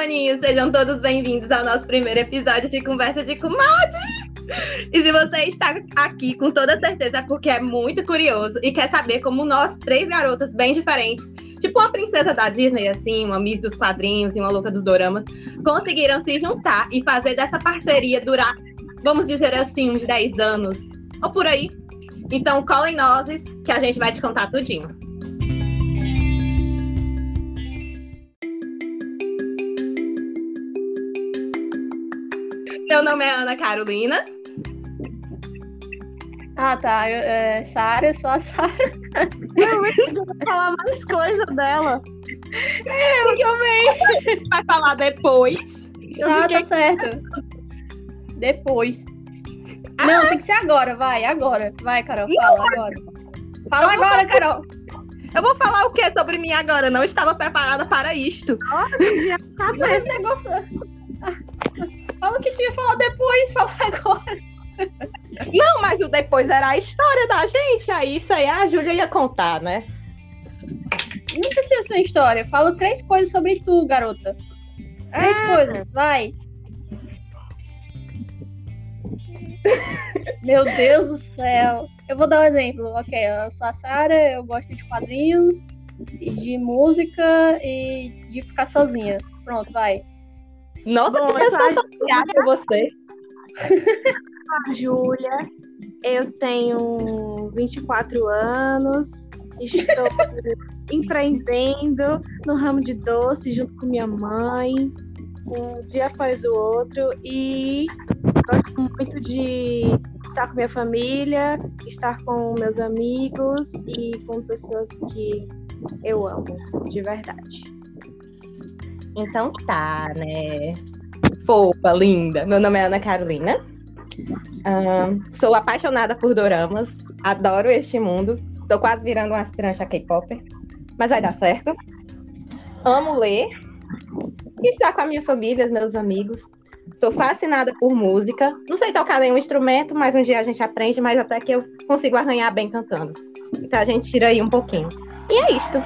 maninhos, sejam todos bem-vindos ao nosso primeiro episódio de Conversa de Comadre. E se você está aqui com toda certeza é porque é muito curioso e quer saber como nós, três garotas bem diferentes, tipo uma princesa da Disney, assim, uma Miss dos quadrinhos e uma louca dos doramas, conseguiram se juntar e fazer dessa parceria durar, vamos dizer assim, uns 10 anos, ou por aí. Então, colhem nozes que a gente vai te contar tudinho. Meu nome é Ana Carolina. Ah, tá. Eu, é, Sara, eu sou a Sara. Eu vou falar mais coisa dela. É, que eu venho. A gente vai falar depois. Eu ah, fiquei... tá certo. Depois. Ah. Não, tem que ser agora, vai, agora. Vai, Carol, fala Não, agora. Fala agora, falar... Carol. Eu vou falar o que sobre mim agora? Não estava preparada para isto. Olha, minha cabeça. Você gostou. Fala o que ia falar depois, fala agora. Não, mas o depois era a história da gente, aí isso aí a Júlia ia contar, né? Não precisa ser história. Fala três coisas sobre tu, garota. Três ah. coisas, vai. Meu Deus do céu. Eu vou dar um exemplo. Ok, eu sou a Sara, eu gosto de quadrinhos, de música e de ficar sozinha. Pronto, vai. Nossa, Bom, que pessoa tão você. a Júlia, eu tenho 24 anos, estou empreendendo no ramo de doce junto com minha mãe, um dia após o outro, e gosto muito de estar com minha família, estar com meus amigos e com pessoas que eu amo, de verdade. Então tá, né? Fofa, linda. Meu nome é Ana Carolina. Uh, sou apaixonada por doramas, adoro este mundo. Tô quase virando uma aspirante a K-pop, mas vai dar certo. Amo ler e estar com a minha família, os meus amigos. Sou fascinada por música. Não sei tocar nenhum instrumento, mas um dia a gente aprende, mas até que eu consigo arranhar bem cantando. Então a gente tira aí um pouquinho. E é isto.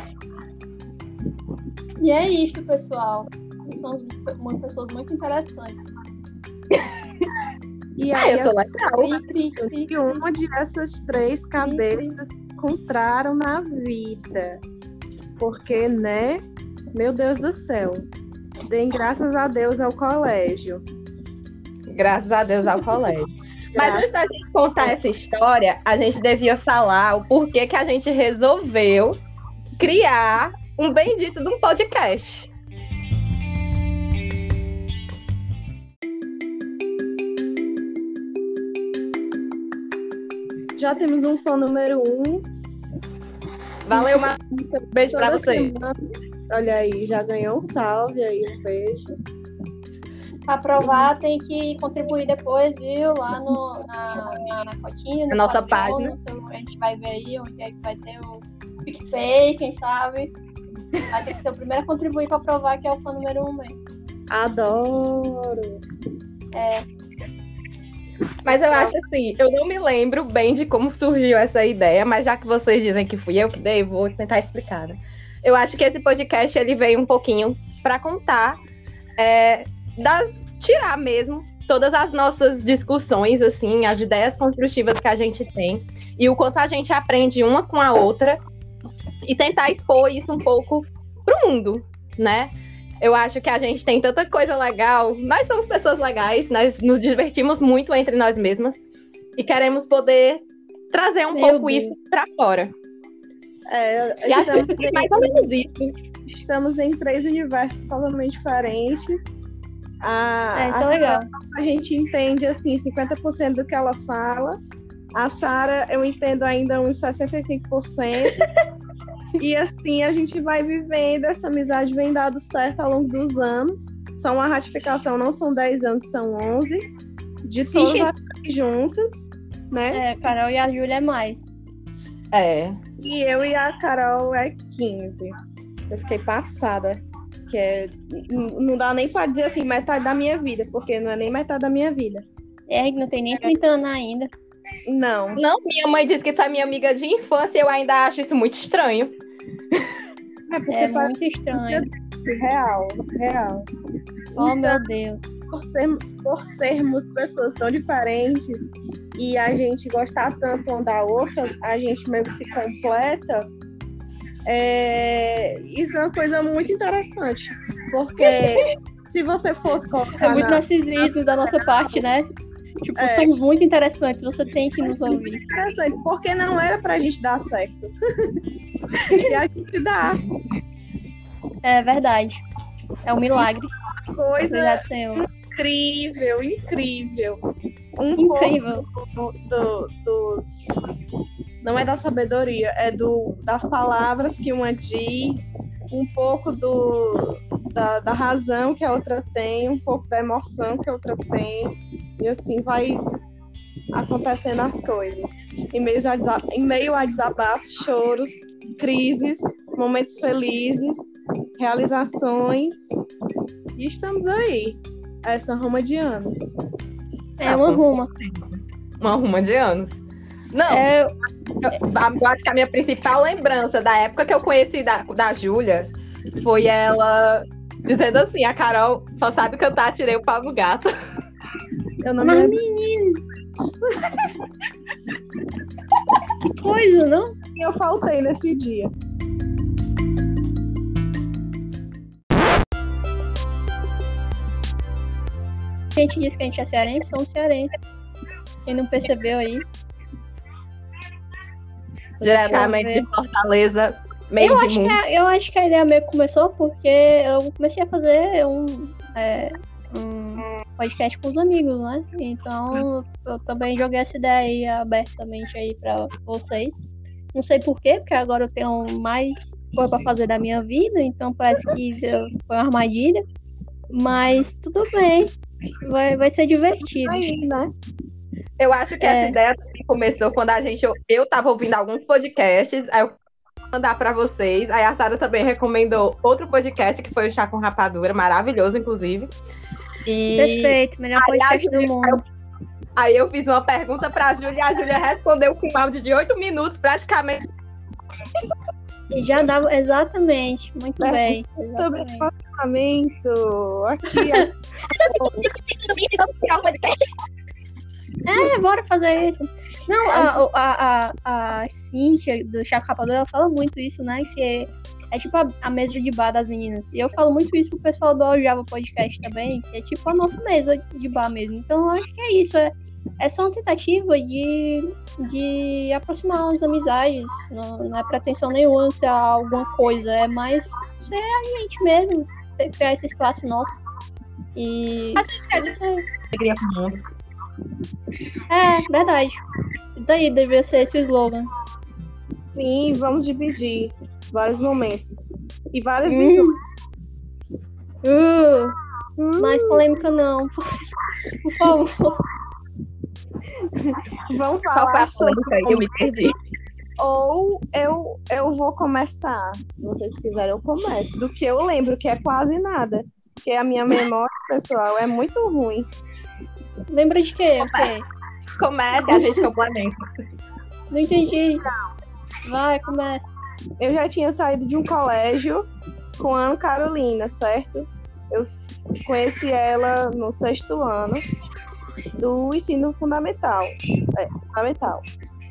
E é isto, pessoal. Somos pessoas muito interessantes. E ah, aí, ah, eu sou legal. E uma dessas três cabeças encontraram na vida. Porque, né? Meu Deus do céu. Deem graças a Deus ao colégio. Graças a Deus ao colégio. Mas antes da gente contar essa história, a gente devia falar o porquê que a gente resolveu criar um bendito de um podcast. já temos um fã número um. Valeu, uma beijo pra você. Semana. Olha aí, já ganhou um salve aí, um beijo. Aprovar tem que contribuir depois, viu? Lá no, na, na, na cotinha. Na nossa página. A gente vai ver aí onde é que vai ter o PicPay, quem sabe. Vai ter que ser o primeiro a contribuir para provar que é o fã número um mesmo. Adoro! É, mas eu acho assim, eu não me lembro bem de como surgiu essa ideia, mas já que vocês dizem que fui eu que dei, vou tentar explicar. Né? Eu acho que esse podcast ele veio um pouquinho para contar, é, das, tirar mesmo todas as nossas discussões, assim, as ideias construtivas que a gente tem e o quanto a gente aprende uma com a outra e tentar expor isso um pouco pro mundo, né? Eu acho que a gente tem tanta coisa legal. Nós somos pessoas legais, nós nos divertimos muito entre nós mesmas e queremos poder trazer um Meu pouco Deus. isso para fora. É, e estamos em, mais ou menos isso. Estamos em três universos totalmente diferentes. A, é, isso é legal. A gente entende assim 50% do que ela fala. A Sara, eu entendo ainda uns 65%. E assim a gente vai vivendo, essa amizade vem dado certo ao longo dos anos. Só uma ratificação, não são 10 anos, são 11. De todas juntas, né? É, Carol e a Júlia é mais. É. E eu e a Carol é 15. Eu fiquei passada. Que é, não dá nem pra dizer assim, metade da minha vida, porque não é nem metade da minha vida. É, não tem nem 30 anos ainda. Não. Não, minha mãe disse que tu é minha amiga de infância e eu ainda acho isso muito estranho. É, é muito estranho. Real, real. Oh, meu Deus. Por sermos, por sermos pessoas tão diferentes e a gente gostar tanto uma da outra, a gente meio que se completa. É, isso é uma coisa muito interessante. Porque se você fosse colocar. É muito na- narcisismo da nossa parte, né? Tipo, É. somos muito interessantes, você tem que nos ouvir. interessante, porque não era pra gente dar certo. e a gente dá. É verdade. É um milagre. Coisa incrível, incrível. Um Incrível. pouco do- dos. Não é da sabedoria, é do, das palavras que uma diz, um pouco do, da, da razão que a outra tem, um pouco da emoção que a outra tem. E assim vai acontecendo as coisas. Em meio a, desa- em meio a desabafos, choros, crises, momentos felizes, realizações. E estamos aí. Essa Roma de anos. É uma ruma. Uma ruma de anos. Não, É, eu, eu acho que a minha principal lembrança da época que eu conheci da, da Júlia foi ela dizendo assim: a Carol só sabe cantar, tirei o pau no gato. Eu não me mas lembro menino. que coisa, não? que eu faltei nesse dia. A gente disse que a gente é cearense, somos cearenses. Quem não percebeu aí. Diretamente de Fortaleza, meio Eu de acho, que mundo. a, eu acho que a ideia meio que começou porque eu comecei a fazer um, é, um podcast com os amigos, né? Então eu também joguei essa ideia aí abertamente aí pra vocês. Não sei porquê, porque agora eu tenho mais coisa pra fazer da minha vida, então parece que isso foi uma armadilha. Mas tudo bem. Vai, vai ser divertido. Aí, né? Eu acho que É. essa ideia também começou quando a gente. Eu tava ouvindo alguns podcasts, aí eu vou mandar pra vocês. Aí a Sara também recomendou outro podcast que foi o Chá com Rapadura, maravilhoso, inclusive. E Perfeito, melhor Aí podcast do mundo. aí eu fiz uma pergunta pra Júlia e a Júlia respondeu com um áudio de oito minutos, praticamente. E já dava. Exatamente. Muito É, bem. Sobre exatamente. relacionamento. Aqui, É, bora fazer isso. Não, a, a, a, a Cíntia do Chaco Rapadura, ela fala muito isso, né? Que é, tipo a, a mesa de bar das meninas. E eu falo muito isso pro pessoal do Java Podcast também, que é tipo a nossa mesa de bar mesmo. Então eu acho que é isso. É, é só uma tentativa de, de aproximar as amizades. Não, não é pretensão nenhuma ser alguma coisa. É mais ser a gente mesmo. ter- Criar esse espaço nosso. E. A gente quer de alegria pro mundo. É, verdade. Daí deveria ser esse o slogan. sim, vamos dividir vários momentos. E várias Hum. visões. Uh, mais polêmica não. Por favor. Vamos falar a sobre? Eu me perdi. Ou eu, eu vou começar. Se vocês quiserem, eu começo. Do que eu lembro, que é quase nada. Porque a minha memória, pessoal, é muito ruim. Lembra de quê? Comece, a gente complementa. Não entendi. Vai, começa. Eu já tinha saído de um colégio com a Ana Carolina, certo? Eu conheci ela no sexto ano do ensino fundamental. É, fundamental.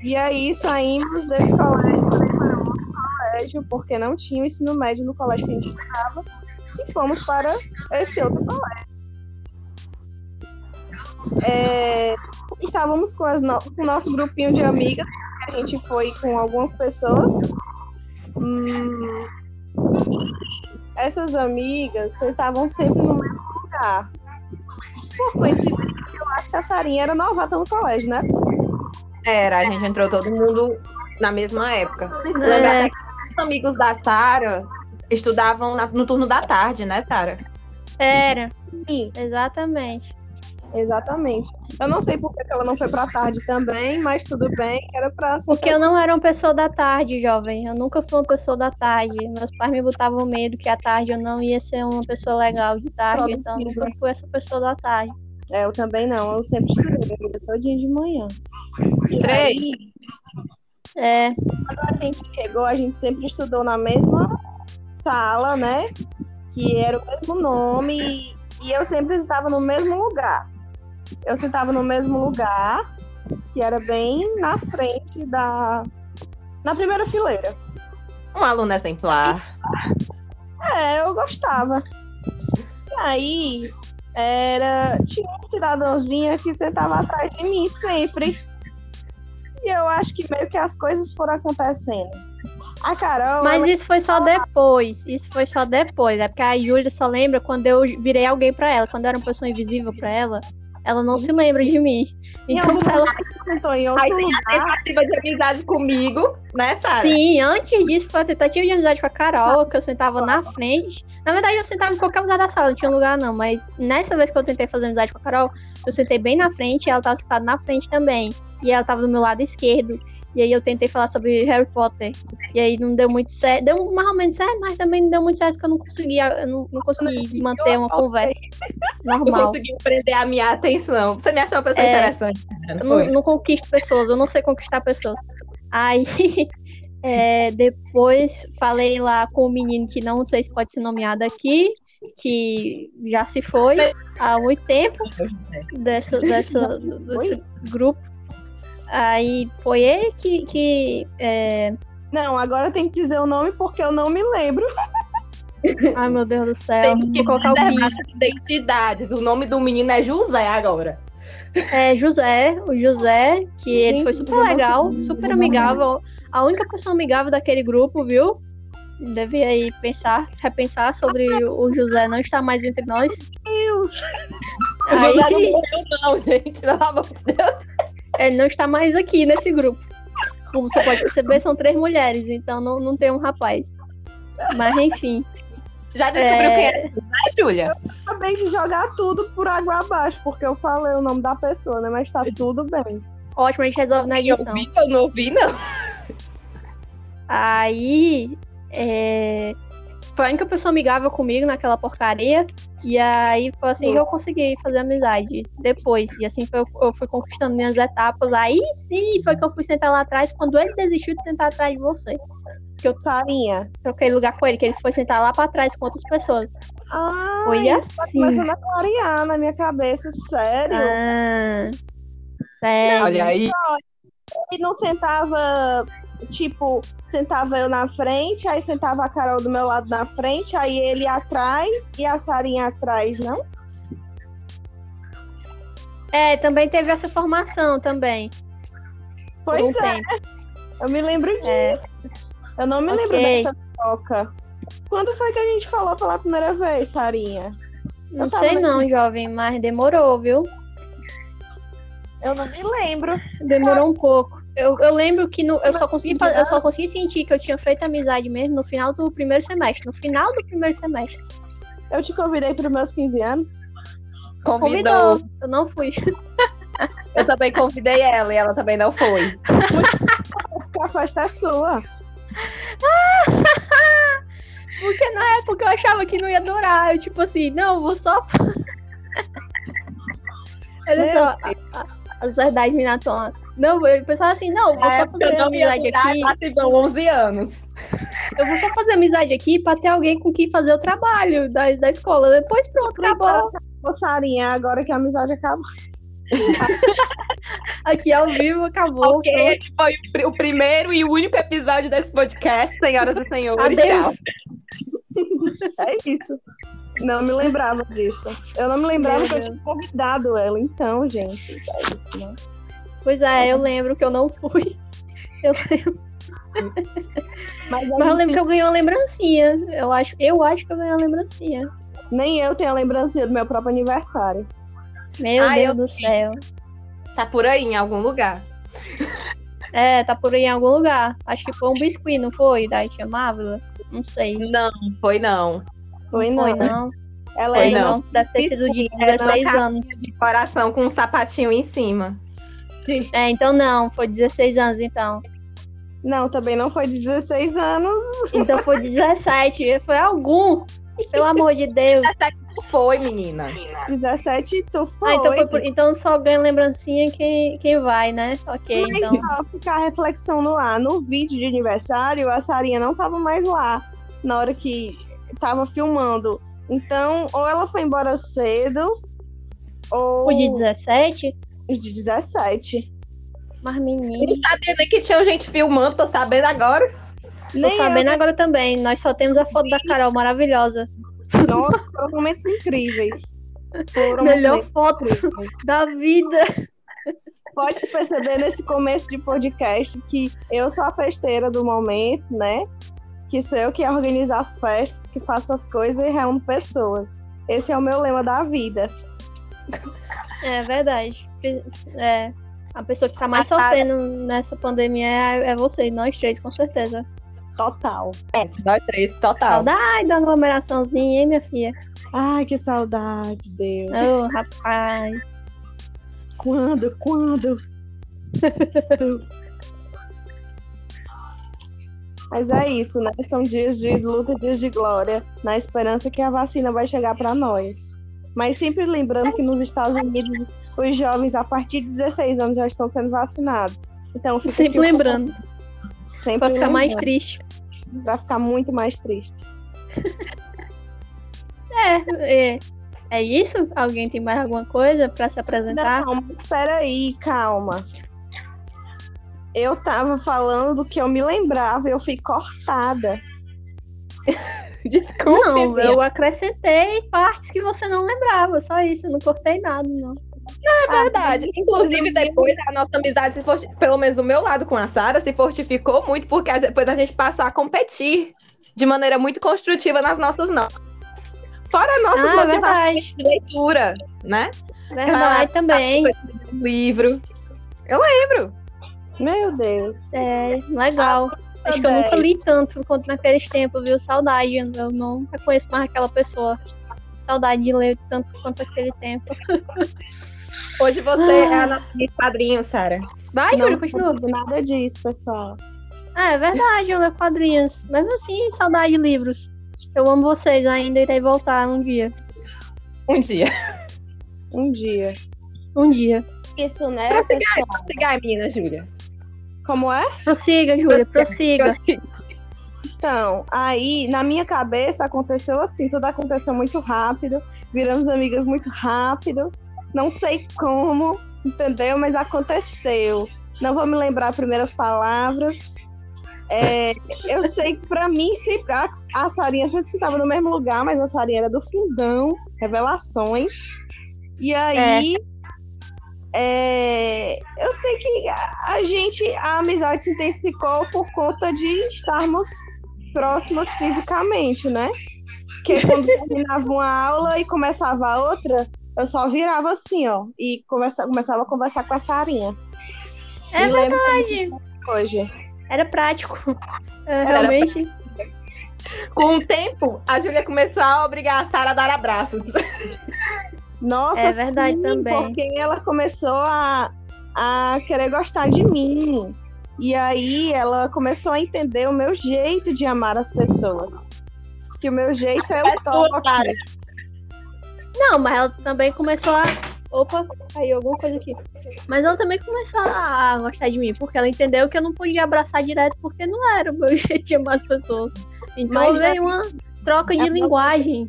E aí saímos desse colégio para outro colégio, porque não tinha o ensino médio no colégio que a gente estava, e fomos para esse outro colégio. É, estávamos com, no- com o nosso grupinho de amigas, a gente foi com algumas pessoas. Hum, essas amigas sentavam sempre no mesmo lugar. Por coincidência, eu acho que a Sarinha era novata no colégio, né? Era, a gente entrou todo mundo na mesma época. É. Lembra até que os amigos da Sara estudavam na- no turno da tarde, né, Sara? Era, Sim, exatamente. Exatamente. Eu não sei por que ela não foi pra tarde também, mas tudo bem, que era pra. Porque eu não era uma pessoa da tarde, jovem. Eu nunca fui uma pessoa da tarde. Meus pais me botavam medo que à tarde eu não ia ser uma pessoa legal de tarde, então eu nunca fui essa pessoa da tarde. É, eu também não, eu sempre estudei, eu todo dia de manhã. E Três. aí, É, quando a gente chegou, a gente sempre estudou na mesma sala, né? que era o mesmo nome e eu sempre estava no mesmo lugar. Eu sentava no mesmo lugar, que era bem na frente da. na primeira fileira. Um aluno exemplar. É, eu gostava. E aí, era. Tinha um cidadãozinho que sentava atrás de mim sempre. E eu acho que meio que as coisas foram acontecendo. A Carol. Mas ela- isso foi só depois. Isso foi só depois. É porque a Júlia só lembra quando eu virei alguém pra ela. Quando eu era uma pessoa invisível pra ela, ela não se lembra de mim. Então, algum ela, sentou em outro Aí tem a tentativa de amizade comigo, né, Sara? sim, antes disso foi a tentativa de amizade com a Carol, que eu sentava na frente. Na verdade, eu sentava em qualquer lugar da sala, não tinha lugar não. Mas nessa vez que eu tentei fazer amizade com a Carol, eu sentei bem na frente e ela tava sentada na frente também. E ela tava do meu lado esquerdo. E aí eu tentei falar sobre Harry Potter. E aí não deu muito certo. Deu mais ou menos certo, mas também não deu muito certo porque eu não conseguia, eu não, não consegui manter uma conversa normal. consegui prender a minha atenção. Você me achou uma pessoa É. interessante. Não não, não conquisto pessoas, eu não sei conquistar pessoas. Aí, é, depois falei lá com o menino que não sei se pode ser nomeado aqui, que já se foi há muito tempo dessa, dessa, desse grupo. Aí foi ele que, que é, Não, agora tem que dizer o nome porque eu não me lembro. ai meu Deus do céu, Temos que vou colocar o as identidades. O nome do menino é José agora. É José, o José, que ele Gente, foi super legal, super amigável. A única pessoa amigável daquele grupo, viu? Devia aí pensar, repensar sobre o José não estar mais entre nós. Deus. O José não Aí, morreu, não, gente. Pelo amor de Deus. Ele não está mais aqui nesse grupo. Como você pode perceber, são três mulheres, então não, não tem um rapaz. Mas enfim. Já descobriu É. quem é José, Júlia? Acabei de jogar tudo por água abaixo, porque eu falei o nome da pessoa, né? Mas tá tudo bem. Ótimo, a gente resolve na Eu edição. ouvi, eu não ouvi, não. Aí é, foi a única pessoa amigável comigo naquela porcaria. E aí foi assim que eu consegui fazer amizade depois. E assim foi, eu fui conquistando minhas etapas. Aí sim foi que eu fui sentar lá atrás quando ele desistiu de sentar atrás de você. Sarinha. Troquei lugar com ele, que ele foi sentar lá pra trás com outras pessoas. Ah, Foi tá assim. começando a clarear na minha cabeça, sério. Ah, sério. Olha aí. E não sentava, tipo, sentava eu na frente, aí sentava a Carol do meu lado na frente, aí ele atrás e a Sarinha atrás, não? É, também teve essa formação também. Pois um é, tempo. eu me lembro disso. É. Eu não me lembro Ok. dessa troca. Quando foi que a gente falou pela primeira vez, Sarinha? Não sei não, jovem, mas demorou, viu? Eu não me lembro. Demorou um pouco. Eu, eu lembro que no- eu, só consegui, eu só consegui sentir que eu tinha feito amizade mesmo no final do primeiro semestre. No final do primeiro semestre. Eu te convidei para os meus 15 anos. Convidou. Convidou. Eu não fui. Eu também convidei ela e ela também não foi. Porque a festa é sua. Porque na época eu achava que não ia durar. Eu, tipo assim, não, vou só. Olha Meu só, a, a, as verdades me natona. Não, eu pensava assim, não, vou Na só fazer amizade aqui. lá se vão 11 anos. Eu vou só fazer amizade aqui pra ter alguém com quem fazer o trabalho da, da escola. Depois pronto, acabou. Ô, Sarinha, agora que a amizade acabou. Aqui ao vivo, acabou. Ok, pronto. esse foi o, pri- o primeiro e o único episódio desse podcast, senhoras e senhores. Adeus. Tchau. É isso. Não me lembrava disso. Eu não me lembrava Meu que eu tinha convidado ela, então, gente. é isso, né? Pois é, eu lembro que eu não fui. Eu lembro. Mas, Mas eu lembro que eu ganhei uma lembrancinha. Eu acho, eu acho que eu ganhei uma lembrancinha. nem eu tenho a lembrancinha do meu próprio aniversário. Meu Ah, Deus eu do céu. Tá por aí, em algum lugar. É, tá por aí em algum lugar. Acho que foi um biscuit, não foi? Da Tia Marvel? Não sei. Não, foi não. Foi não. Foi não. Ela Foi é não. não. Deve ter sido de Era uma 16 anos. caixinha de coração com um sapatinho em cima. É, então não. Foi 16 anos, então. Não, também não foi de 16 anos. Então foi 17. Foi algum. Pelo amor de Deus. 17 não foi, menina. 17 tu foi. Ah, então, foi por- então só ganha lembrancinha quem, quem vai, né? Ok, Mas então. ó, ficar a reflexão no ar. No vídeo de aniversário, a Sarinha não tava mais lá. Na hora que tava filmando. Então, ou ela foi embora cedo, ou. O de 17? De 17. Mas Eu não menino. sabia nem que tinha gente filmando, tô sabendo agora. Tô Nem sabendo agora também. Nós só temos a foto da Carol maravilhosa. eu. Nossa, foram momentos incríveis. Foram Melhor momentos foto incríveis. da vida. Pode se perceber nesse começo de podcast que eu sou a festeira do momento, né? Que sou eu que organizo as festas, que faço as coisas e reúno pessoas. Esse é o meu lema da vida. É verdade. É. A pessoa que tá mais sofrendo nessa pandemia é, é você, nós três, com certeza. Total. Nós três, total. Saudade da aglomeraçãozinha, hein, minha filha? Ai, que saudade, Deus. Ô, rapaz. Quando? Quando? Mas é isso, né? São dias de luta, dias de glória, na esperança que a vacina vai chegar para nós. Mas sempre lembrando que nos Estados Unidos os jovens a partir de 16 anos já estão sendo vacinados. Então, Sempre lembrando. Sempre Pra ficar mais lembrando, triste. Pra ficar muito mais triste. É, é. É isso? Alguém tem mais alguma coisa pra se apresentar? Não, peraí, calma. Eu tava falando do que eu me lembrava e eu fui cortada. Desculpa. Não, eu acrescentei partes que você não lembrava, só isso, eu não cortei nada, não. É verdade. Inclusive, depois a nossa amizade, se forti- pelo menos do meu lado com a Sara, se fortificou muito, porque depois a gente passou a competir de maneira muito construtiva nas nossas notas. Fora a nossa Ah, motivação verdade. de leitura, né? Verdade também. Livro. Meu Deus. É, legal. Acho que eu nunca li tanto quanto naqueles tempos, viu? Saudade. Eu não reconheço mais aquela pessoa. Saudade de ler tanto quanto aquele tempo. Hoje você é a nossa quadrinho, Sara. Vai, Não Júlio, continua. nada disso, pessoal. Ah, é verdade, eu leio quadrinhos. Mesmo assim, saudade de livros. Eu amo vocês, ainda irei voltar um dia. Um dia. Um dia. Um dia. Isso, né? Prossiga, prossiga menina Júlia. Como é? Prossiga, Júlia, prossiga. Então, aí, na minha cabeça, aconteceu assim, tudo aconteceu muito rápido, viramos amigas muito rápido, não sei como, entendeu? Mas aconteceu. Não vou me lembrar as primeiras palavras. É, eu sei que pra mim, sempre, a, a Sarinha sempre estava no mesmo lugar, mas a Sarinha era do fundão, revelações. E aí, é, eu sei que a, a gente, a amizade se intensificou por conta de estarmos próximas fisicamente, né? Porque quando terminava uma aula e começava a outra, eu só virava assim, ó, e conversa, começava a conversar com a Sarinha. É Me verdade. Hoje. Era prático. É, Era realmente. Com o tempo, a Júlia começou a obrigar a Sara a dar abraços. Nossa, É verdade sim, também. Porque ela começou a, a querer gostar de mim. E aí ela começou a entender o meu jeito de amar as pessoas. Que o meu jeito é o toque. Não, mas ela também começou a. Opa, caiu alguma coisa aqui. Mas ela também começou a gostar de mim, porque ela entendeu que eu não podia abraçar direto, porque não era o meu jeito de amar as pessoas. Então Mas é- veio uma troca de é- linguagem.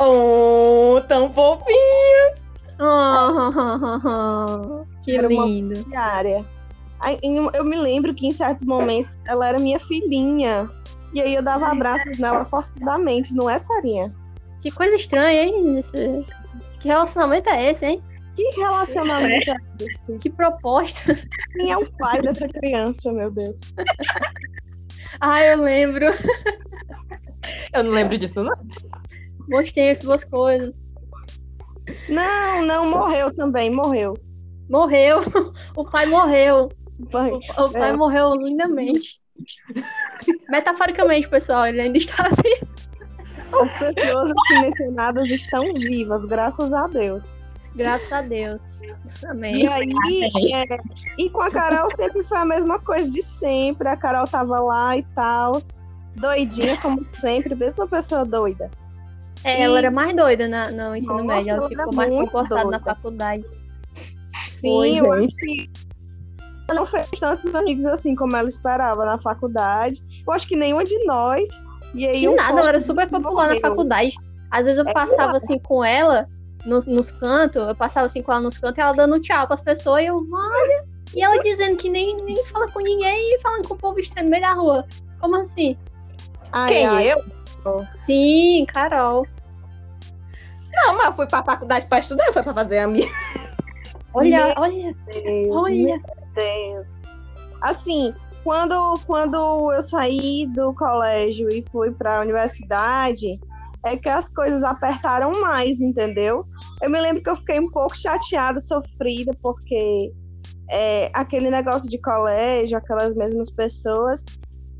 Oh, tão fofinho. Oh, que Era lindo. diária. Eu me lembro que em certos momentos ela era minha filhinha. E aí eu dava abraços nela forçadamente, não é, Sarinha? Que coisa estranha, hein? Esse- Que relacionamento é esse, hein? Que relacionamento é esse? Que proposta. Quem é o pai dessa criança, meu Deus? Ah, eu lembro. Eu não lembro disso, não. Bons tempos, boas coisas. Não, não, morreu também, morreu. Morreu. O pai morreu. O, o pai É. morreu lindamente. Metaforicamente, pessoal, ele ainda está vivo. As pessoas aqui mencionadas estão vivas, graças a Deus. Graças a Deus. E Amém. aí, é, e com a Carol sempre foi a mesma coisa de sempre. A Carol tava lá e tal, doidinha como sempre, mesma pessoa doida. É, ela era mais doida na, no ensino Nossa, médio, ela ela ficou mais comportada na faculdade. Sim, Oi, eu acho que não fez tantos amigos assim como ela esperava na faculdade. Eu acho que nenhuma de nós. E aí Que nada, ela era super popular na morreu. faculdade. Às vezes eu É passava assim com ela nos, nos cantos, eu passava assim com ela nos cantos e ela dando tchau pras pessoas e eu, olha. E ela dizendo que nem, nem fala com ninguém e falando com o povo estranho no meio da rua. Como assim? Ai, Quem, ai, eu? Sim, Carol. Não, mas eu fui pra faculdade pra estudar, fui pra fazer amigo. Olha, Meu olha, Deus, olha. Deus. Assim, quando, quando eu saí do colégio e fui para a universidade, é que as coisas apertaram mais, entendeu? Eu me lembro que eu fiquei um pouco chateada, sofrida, porque é, aquele negócio de colégio, aquelas mesmas pessoas,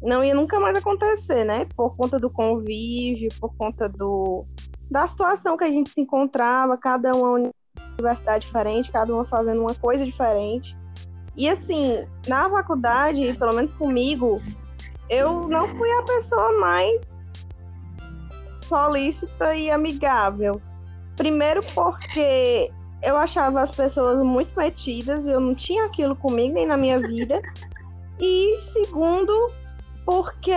não ia nunca mais acontecer, né? Por conta do convívio, por conta do, da situação que a gente se encontrava, cada uma universidade diferente, cada uma fazendo uma coisa diferente. E assim, na faculdade, pelo menos comigo, eu não fui a pessoa mais solícita e amigável. Primeiro porque eu achava as pessoas muito metidas, eu não tinha aquilo comigo nem na minha vida. E segundo, porque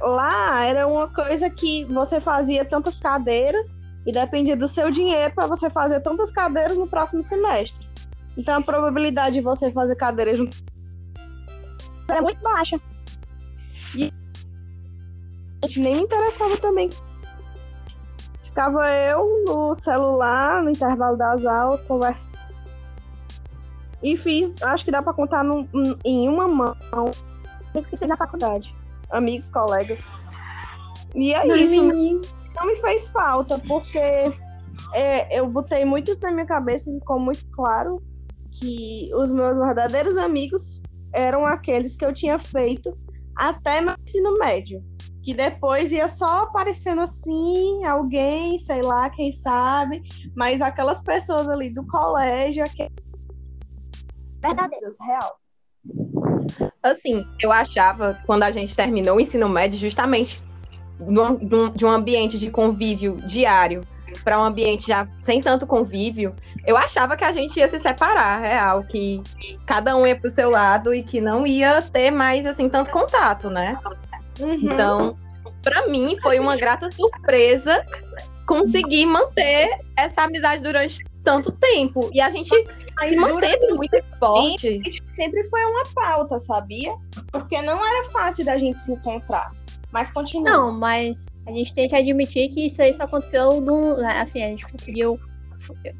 lá era uma coisa que você fazia tantas cadeiras e dependia do seu dinheiro para você fazer tantas cadeiras no próximo semestre. Então a probabilidade de você fazer cadeiras junto era muito baixa. E a gente nem me interessava também. Ficava eu no celular, no intervalo das aulas, conversando. E fiz, acho que dá para contar num- em uma mão, amigos que fiz na faculdade. Amigos, colegas. E é Não, isso, menino. não me fez falta, porque é, eu botei muito isso na minha cabeça e ficou muito claro que os meus verdadeiros amigos eram aqueles que eu tinha feito até meu ensino médio. Que depois ia só aparecendo assim, alguém, sei lá, quem sabe, mas aquelas pessoas ali do colégio, aqueles verdadeiros, real. Assim, eu achava, quando a gente terminou o ensino médio, justamente de um ambiente de convívio diário para um ambiente já sem tanto convívio, eu achava que a gente ia se separar, real, que cada um ia pro seu lado e que não ia ter mais assim tanto contato, né? Então, para mim foi uma grata surpresa conseguir manter essa amizade durante tanto tempo e a gente Mas se manteve muito forte. sempre foi uma pauta, sabia? Porque não era fácil da gente se encontrar. Mas continua. Não, mas a gente tem que admitir que isso aí só aconteceu né, Assim, a gente conseguiu.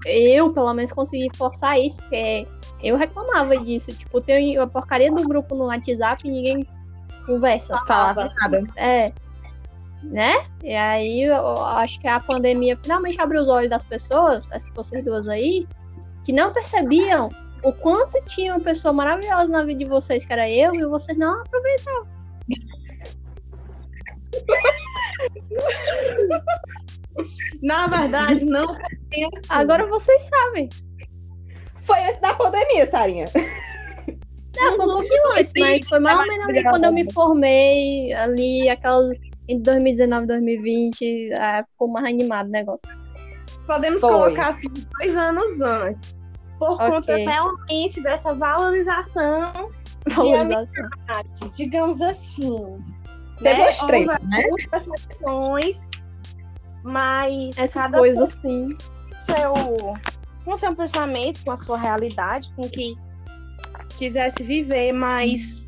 Eu, pelo menos, consegui forçar isso, porque eu reclamava disso. Tipo, tem a porcaria do grupo no WhatsApp e ninguém conversa. Falava nada. É. Né? E aí eu acho que a pandemia finalmente abriu os olhos das pessoas, assim, vocês duas aí, que não percebiam o quanto tinha uma pessoa maravilhosa na vida de vocês, que era eu, e vocês não aproveitavam. Na verdade, não foi assim. Agora vocês sabem. Foi antes da pandemia, Sarinha. Não, foi um pouquinho antes, mas foi mais ou menos ali quando eu me formei, ali, aquelas. Em 2019, 2020, é, ficou mais animado o negócio. podemos Foi. colocar assim dois anos antes. Por Ok. conta realmente dessa valorização, Valorização. digamos assim. Teve né? os três, Houve né? muitas questões, mas Essas cada coisas assim. com seu, com seu pensamento, com a sua realidade, com o que quisesse viver, mas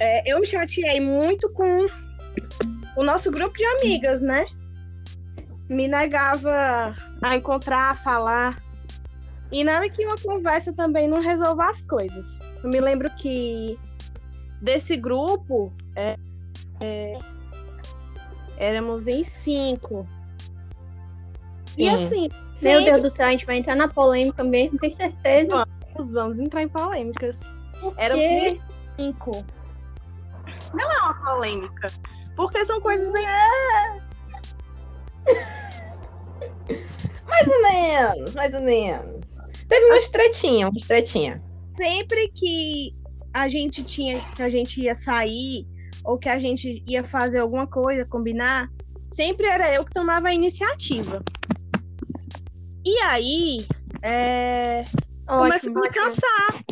é, eu me chateei muito com o nosso grupo de amigas, né? Me negava a encontrar, a falar. E nada que uma conversa também não resolva as coisas. Eu me lembro que desse grupo é, é, éramos em cinco. E Sim. assim, Meu sempre Deus do céu, a gente vai entrar na polêmica mesmo, tenho certeza. vamos, vamos entrar em polêmicas. Era Porque cinco. Não é uma polêmica. Porque são coisas bem. Mais ou menos, mais ou menos. Teve umas tretinhas, umas tretinhas. Sempre que a gente tinha, que a gente ia sair, ou que a gente ia fazer alguma coisa, combinar, sempre era eu que tomava a iniciativa. E aí, é, ótimo, a me cansar.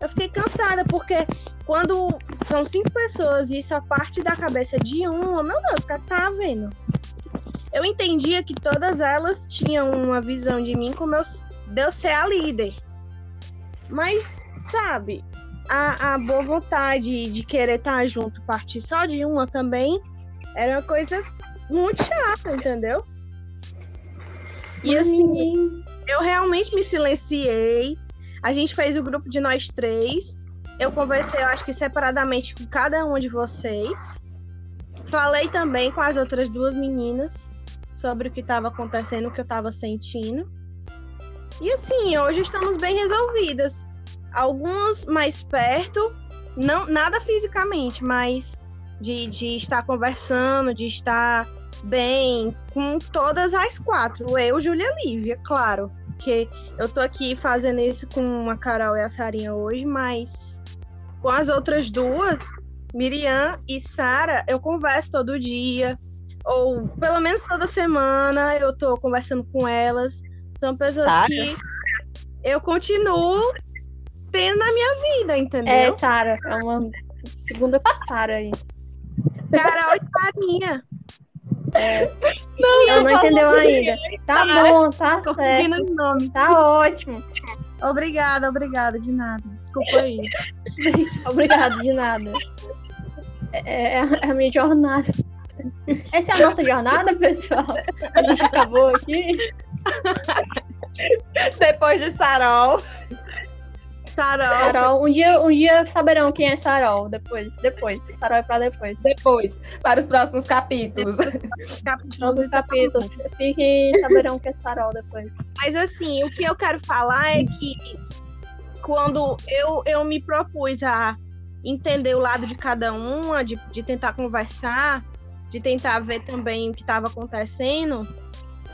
Eu fiquei cansada, porque quando são cinco pessoas e isso a parte da cabeça de uma, meu Deus, cara tá vendo. Eu entendia que todas elas tinham uma visão de mim como eu, de eu ser a líder. Mas, sabe, a, a boa vontade de querer estar junto, partir só de uma também, era uma coisa muito chata, entendeu? E assim, eu realmente me silenciei. A gente fez o grupo de nós três. Eu conversei, eu acho que separadamente com cada uma de vocês. Falei também com as outras duas meninas sobre o que estava acontecendo, o que eu estava sentindo. E assim, hoje estamos bem resolvidas. Algumas mais perto, não nada fisicamente, mas de, de estar conversando, de estar bem com todas as quatro. Eu, Júlia Lívia, claro. Porque eu tô aqui fazendo isso com a Carol e a Sarinha hoje, mas com as outras duas, Miriam e Sara, eu converso todo dia. Ou pelo menos toda semana eu tô conversando com elas. São pessoas Sara? que eu continuo tendo na minha vida, entendeu? É, Sara, é uma segunda Sara aí. Carol e Sarinha. É. Não, Ela não entendeu ainda. Tá bom, tá certo. Nomes. Tá ótimo. Obrigada, obrigada, de nada. Desculpa aí. obrigada, de nada. É, é, é, a minha jornada. Essa é a nossa jornada, pessoal. A gente acabou aqui. Depois de Sarol. Sarol. Sarol. Um dia, um dia saberão quem é Sarol. Depois, depois. Sarol é pra depois. Depois. Para os próximos capítulos. Próximos capítulos. Fiquem saberão que é Sarol depois. Mas assim, o que eu quero falar é que quando eu, eu me propus a entender o lado de cada uma, de, de tentar conversar, de tentar ver também o que estava acontecendo,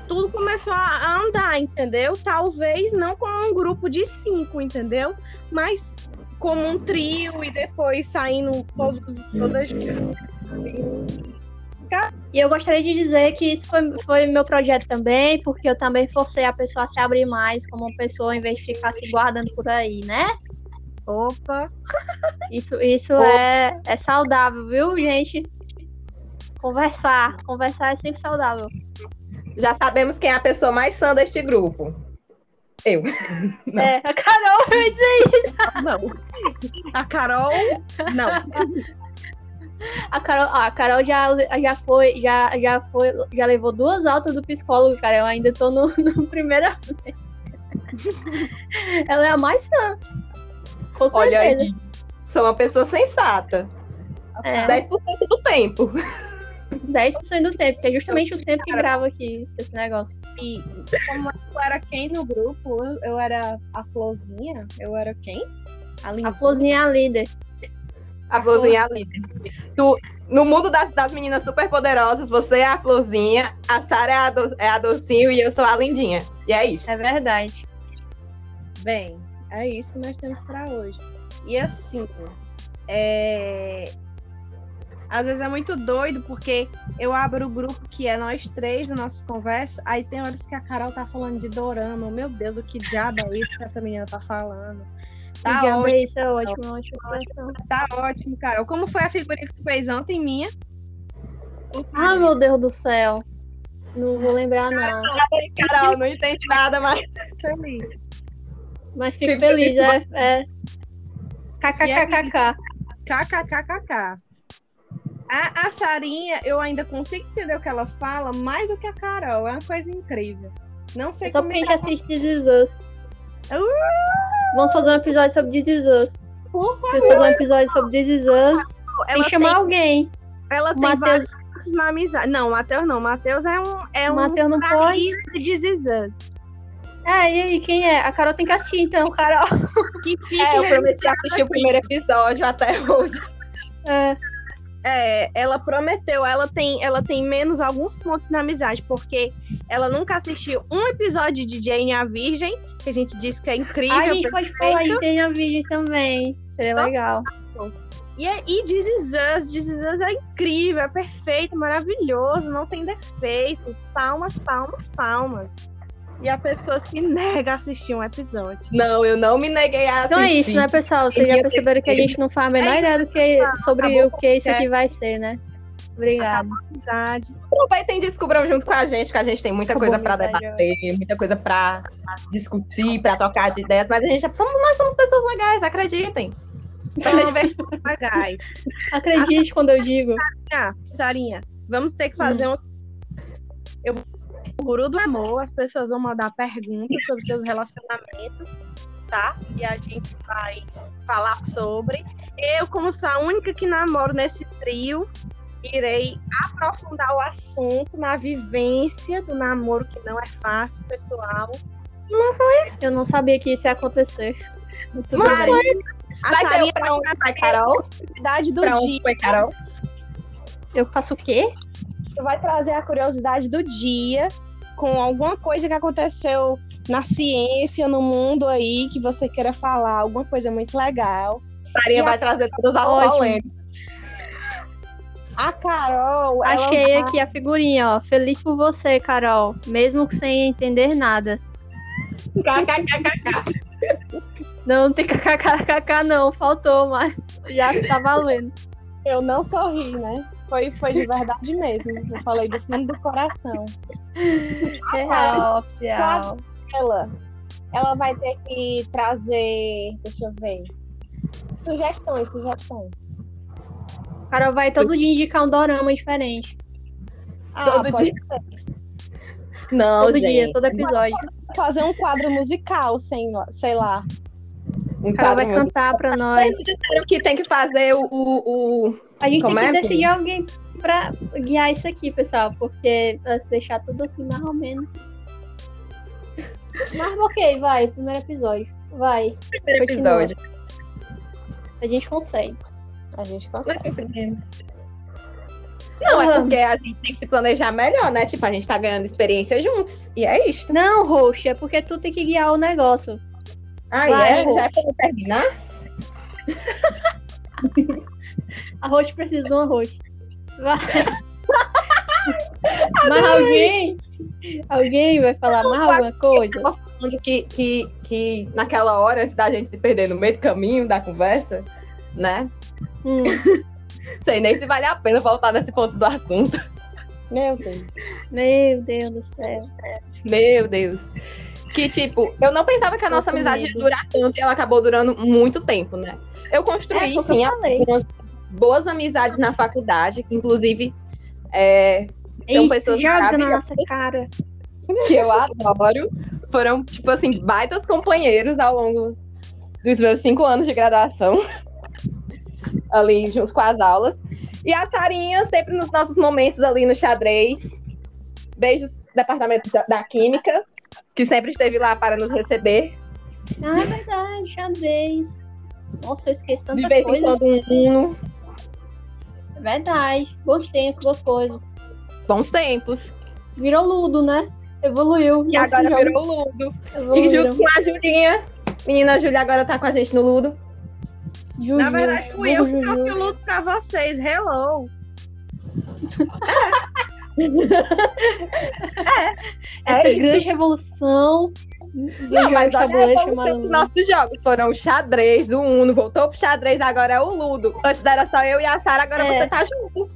tudo começou a andar, entendeu? Talvez não com um grupo de cinco, entendeu? Mas como um trio e depois saindo todos, todas. E eu gostaria de dizer que isso foi, foi meu projeto também, porque eu também forcei a pessoa a se abrir mais como uma pessoa, em vez de ficar se guardando por aí, né? Opa! Isso, isso Opa. É, é saudável, viu, gente? Conversar. Conversar é sempre saudável. Já sabemos quem é a pessoa mais sã deste grupo. Eu. Não. É, a Carol vai dizer isso. Não. A Carol, não. A Carol, a Carol já, já foi, já, já foi, já levou duas altas do psicólogo, cara. Eu ainda tô no, no primeira Ela é a mais sã. Com certeza. Olha aí. Sou uma pessoa sensata. É. 10% do tempo. 10% do tempo, que é justamente o tempo que grava aqui esse negócio. E como eu era quem no grupo? Eu era a Florzinha? Eu era quem? A, a Florzinha é a líder. A, Florzinha é a líder. Tu, no mundo das, das meninas super poderosas, você é a Florzinha, a Sara é, a do, é a Docinho e eu sou a Lindinha. E é isso. É verdade. Bem, é isso que nós temos para hoje. E assim, é, às vezes é muito doido, porque eu abro o grupo que é nós três, da nossa conversa, aí tem horas que a Carol tá falando de dorama. Meu Deus, o que diabo é isso que essa menina tá falando? Tá que ótimo. Isso é ótimo, ótimo. Tá ótimo, Carol. Como foi a figurinha que tu fez ontem, minha? Ah, meu Deus do céu. Não vou lembrar, não. Carol, não entende nada, mas feliz. Mas fico feliz, é. é... KKKKK. KKKKK. A, a Sarinha, eu ainda consigo entender o que ela fala mais do que a Carol. É uma coisa incrível. Não sei Só como porque a gente assiste This Is Us. Uh! Vamos fazer um episódio sobre This Is Us. Por favor. Vamos fazer um episódio sobre This Is Us. Ela sem chamar alguém. Ela tem Mateus... vários na amizade. Não, Matheus não. Matheus é um. É Mateus um não pode. de This Is Us. É, e aí, quem é? A Carol tem que assistir, então, Carol. Que fica é, eu prometi assistir o primeiro episódio até hoje. É. É, ela prometeu, ela tem, ela tem menos alguns pontos na amizade, porque ela nunca assistiu um episódio de Jane a Virgem, que a gente disse que é incrível. a gente pode falar de Jane a Virgem também. Seria Nossa, legal. E, é, e This Is Us, This Is Us é incrível, é perfeito, maravilhoso, não tem defeitos. Palmas, palmas, palmas. E a pessoa se nega a assistir um episódio. Não, eu não me neguei a assistir. Então é isso, né, pessoal? Vocês já perceberam que a gente não faz a menor É ideia do que, sobre acabou o que isso aqui vai ser, né? Obrigada. Aproveitem e descubram junto com a gente, que a gente tem muita Acabou coisa pra a amizade, debater, muita coisa pra discutir, pra trocar de ideias, mas a gente somos, nós somos pessoas legais, acreditem. Divertido. Legais. Acredite quando eu digo. Ah, Sarinha, vamos ter que fazer um. Eu o Guru do Amor, as pessoas vão mandar perguntas sobre seus relacionamentos, tá? E a gente vai falar sobre. Eu, como sou a única que namoro nesse trio, irei aprofundar o assunto na vivência do namoro, que não é fácil, pessoal. Eu não sabia que isso ia acontecer. Muito Mas-. A Vai ter Sarinha o pra onde vai, Carol? curiosidade do Pra dia. foi, Carol? Eu faço o quê? Tu vai trazer a curiosidade do dia com alguma coisa que aconteceu na ciência, no mundo aí, que você queira falar, alguma coisa muito legal. Maria E a- vai trazer todas as Ótimo. polêmicas. A Carol, ela Achei vai- aqui a figurinha, ó. Feliz por você, Carol. Mesmo sem entender nada. KKKKK. Não, não tem kkkk não. Faltou, mas já tá valendo. eu não sorri, né? Foi, foi de verdade mesmo. Eu falei do fundo do coração. É real, oficial. Ela, ela vai ter que trazer, deixa eu ver, sugestões, sugestões. Carol vai todo dia indicar um dorama diferente. Ah, Todo pode dia. Não, todo gente. dia, todo episódio. fazer um quadro musical, sem, sei lá. Um Carol vai quadro cantar pra nós. Vocês disseram que tem que fazer o, o, o- A gente Como tem que é, decidir alguém pra guiar isso aqui, pessoal. Porque se deixar tudo assim, mais ou menos. Mas ok, vai. Primeiro episódio. Vai. primeiro Continua. episódio. A gente consegue. A gente consegue. conseguimos. Não, é Aham. porque a gente tem que se planejar melhor, né? Tipo, a gente tá ganhando experiência juntos. E é isso. Não, Roxo, é porque tu tem que guiar o negócio. Ah, Vai, é? Rô. Já é pra terminar? A Roxo precisa de uma Roxo. Vai. Mas alguém. Alguém vai falar mais alguma coisa? Falando que, que, que naquela hora, antes da gente se perder no meio do caminho da conversa, né? Hum, Sei nem se vale a pena voltar nesse ponto do assunto. Meu Deus. meu Deus do céu. Meu Deus. Que, tipo, eu não pensava que a nossa amizade ia durar tanto e ela acabou durando muito tempo, né? Eu É, construí, que sim, eu falei. algumas boas amizades na faculdade, que inclusive é, são Isso, pessoas joga na nossa cara. que eu adoro. Foram, tipo assim, baitas companheiros ao longo dos meus cinco anos de graduação. Ali, junto com as aulas. E a Sarinha, sempre nos nossos momentos ali no xadrez. Beijos, departamento da, da Química, que sempre esteve lá para nos receber. Ah, é verdade, xadrez. Nossa, eu esqueço De tanta vez em coisa. quando um Uno. É verdade. Bons tempos, boas coisas. Bons tempos. Virou ludo, né? Evoluiu. E agora jogos virou Ludo. E junto com a Julinha. Menina Júlia agora tá com a gente no Ludo. Juju, Na verdade, fui eu que trouxe o luto pra vocês. Hello. Essa É isso. grande revolução do Não, mas tabuleiro chamado dos Ludo. nossos jogos. Foram o xadrez, o Uno, voltou pro xadrez, agora é o Ludo. Antes era só eu e a Sara, agora É. você tá junto.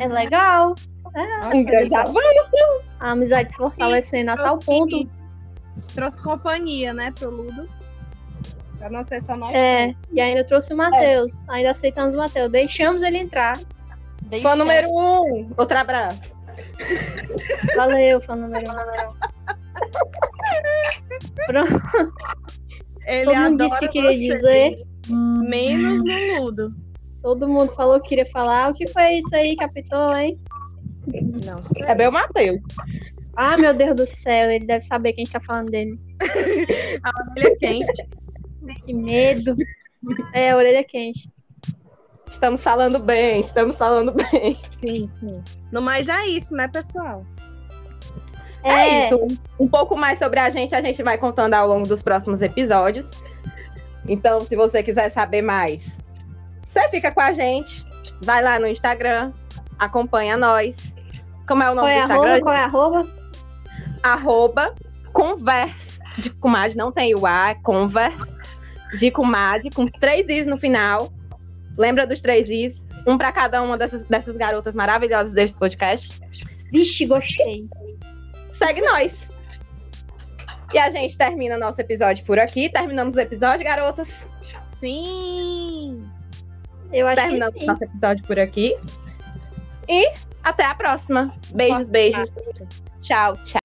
É legal. É, Um grande avanço. A amizade se fortalecendo a tal ponto. Trouxe companhia, né, pro Ludo. Pra não ser só nós. É, e ainda trouxe o Matheus. Ainda aceitamos o Matheus. Deixamos ele entrar. Bem Fã certo. número um. Outro abraço. Valeu, fã número um. Pronto. Ele Todo mundo disse que queria vocês, dizer. Menos no Ludo. Todo mundo falou que queria falar. O que foi isso aí apitou, hein? Não sei. É bem o Matheus. Ah, meu Deus do céu. Ele deve saber que a gente tá falando dele. Ele é quente. Que medo. É, a orelha quente. Estamos falando bem, estamos falando bem. Sim, sim. No mais é isso, né, pessoal? É, isso. Um pouco mais sobre a gente, a gente vai contando ao longo dos próximos episódios. Então, se você quiser saber mais, você fica com a gente. Vai lá no Instagram, acompanha nós. Como é o Qual nome é do Instagram? arroba? Qual é a arroba? Arroba Converse de comadre, não tem o A, é Converse de comadre, com três Is no final. Lembra dos três Is? Um para cada uma dessas, dessas garotas maravilhosas deste podcast. Vixe, gostei. Segue nós. E a gente termina nosso episódio por aqui. Terminamos o episódio, garotas. Sim! Eu acho Terminamos que sim. nosso episódio por aqui. E até a próxima. Beijos, beijos. Tchau, tchau.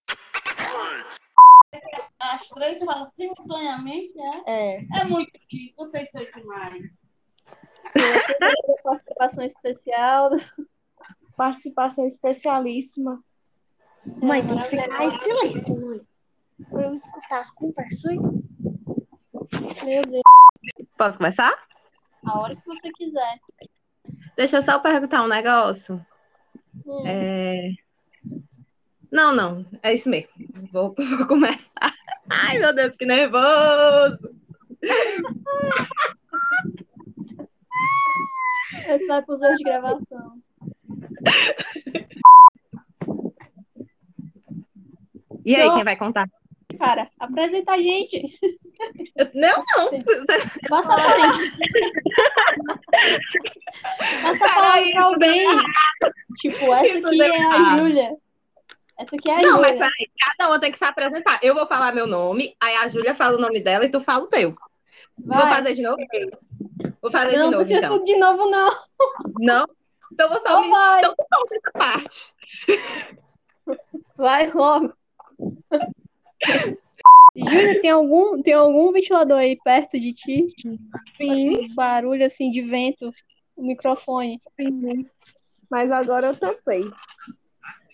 As três falam simultaneamente, né? É. É muito chique, vocês são demais. Participação especial. Participação especialíssima. Mãe, tem que ficar em silêncio, mãe. Pra eu escutar as conversas. Meu Deus. Posso começar? A hora que você quiser. Deixa eu só perguntar um negócio. Hum. É... Não, não, é isso mesmo. Vou, vou começar. Ai, meu Deus, que nervoso! Esse vai pros erros de gravação. E aí, Não. quem vai contar? Cara, apresenta a gente. Não, não. Passa a frente. Passa a palavra pra alguém. Tipo, essa aqui é a Júlia. Essa aqui é a Não, mas peraí, cada uma tem que se apresentar. Eu vou falar meu nome, aí a Júlia fala o nome dela e tu fala o teu. Vou Vai. fazer de novo? Vou fazer de Não novo, precisa então. tudo de novo, não. Não? Então vou só Só me. vai. Então conta essa parte. Vai logo. Júlia, tem algum, tem algum ventilador aí perto de ti? Sim, Barulho assim de vento. O microfone. sim. Mas agora eu tampei.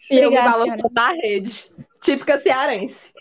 E eu me Obrigada, balançando na rede. Típica cearense.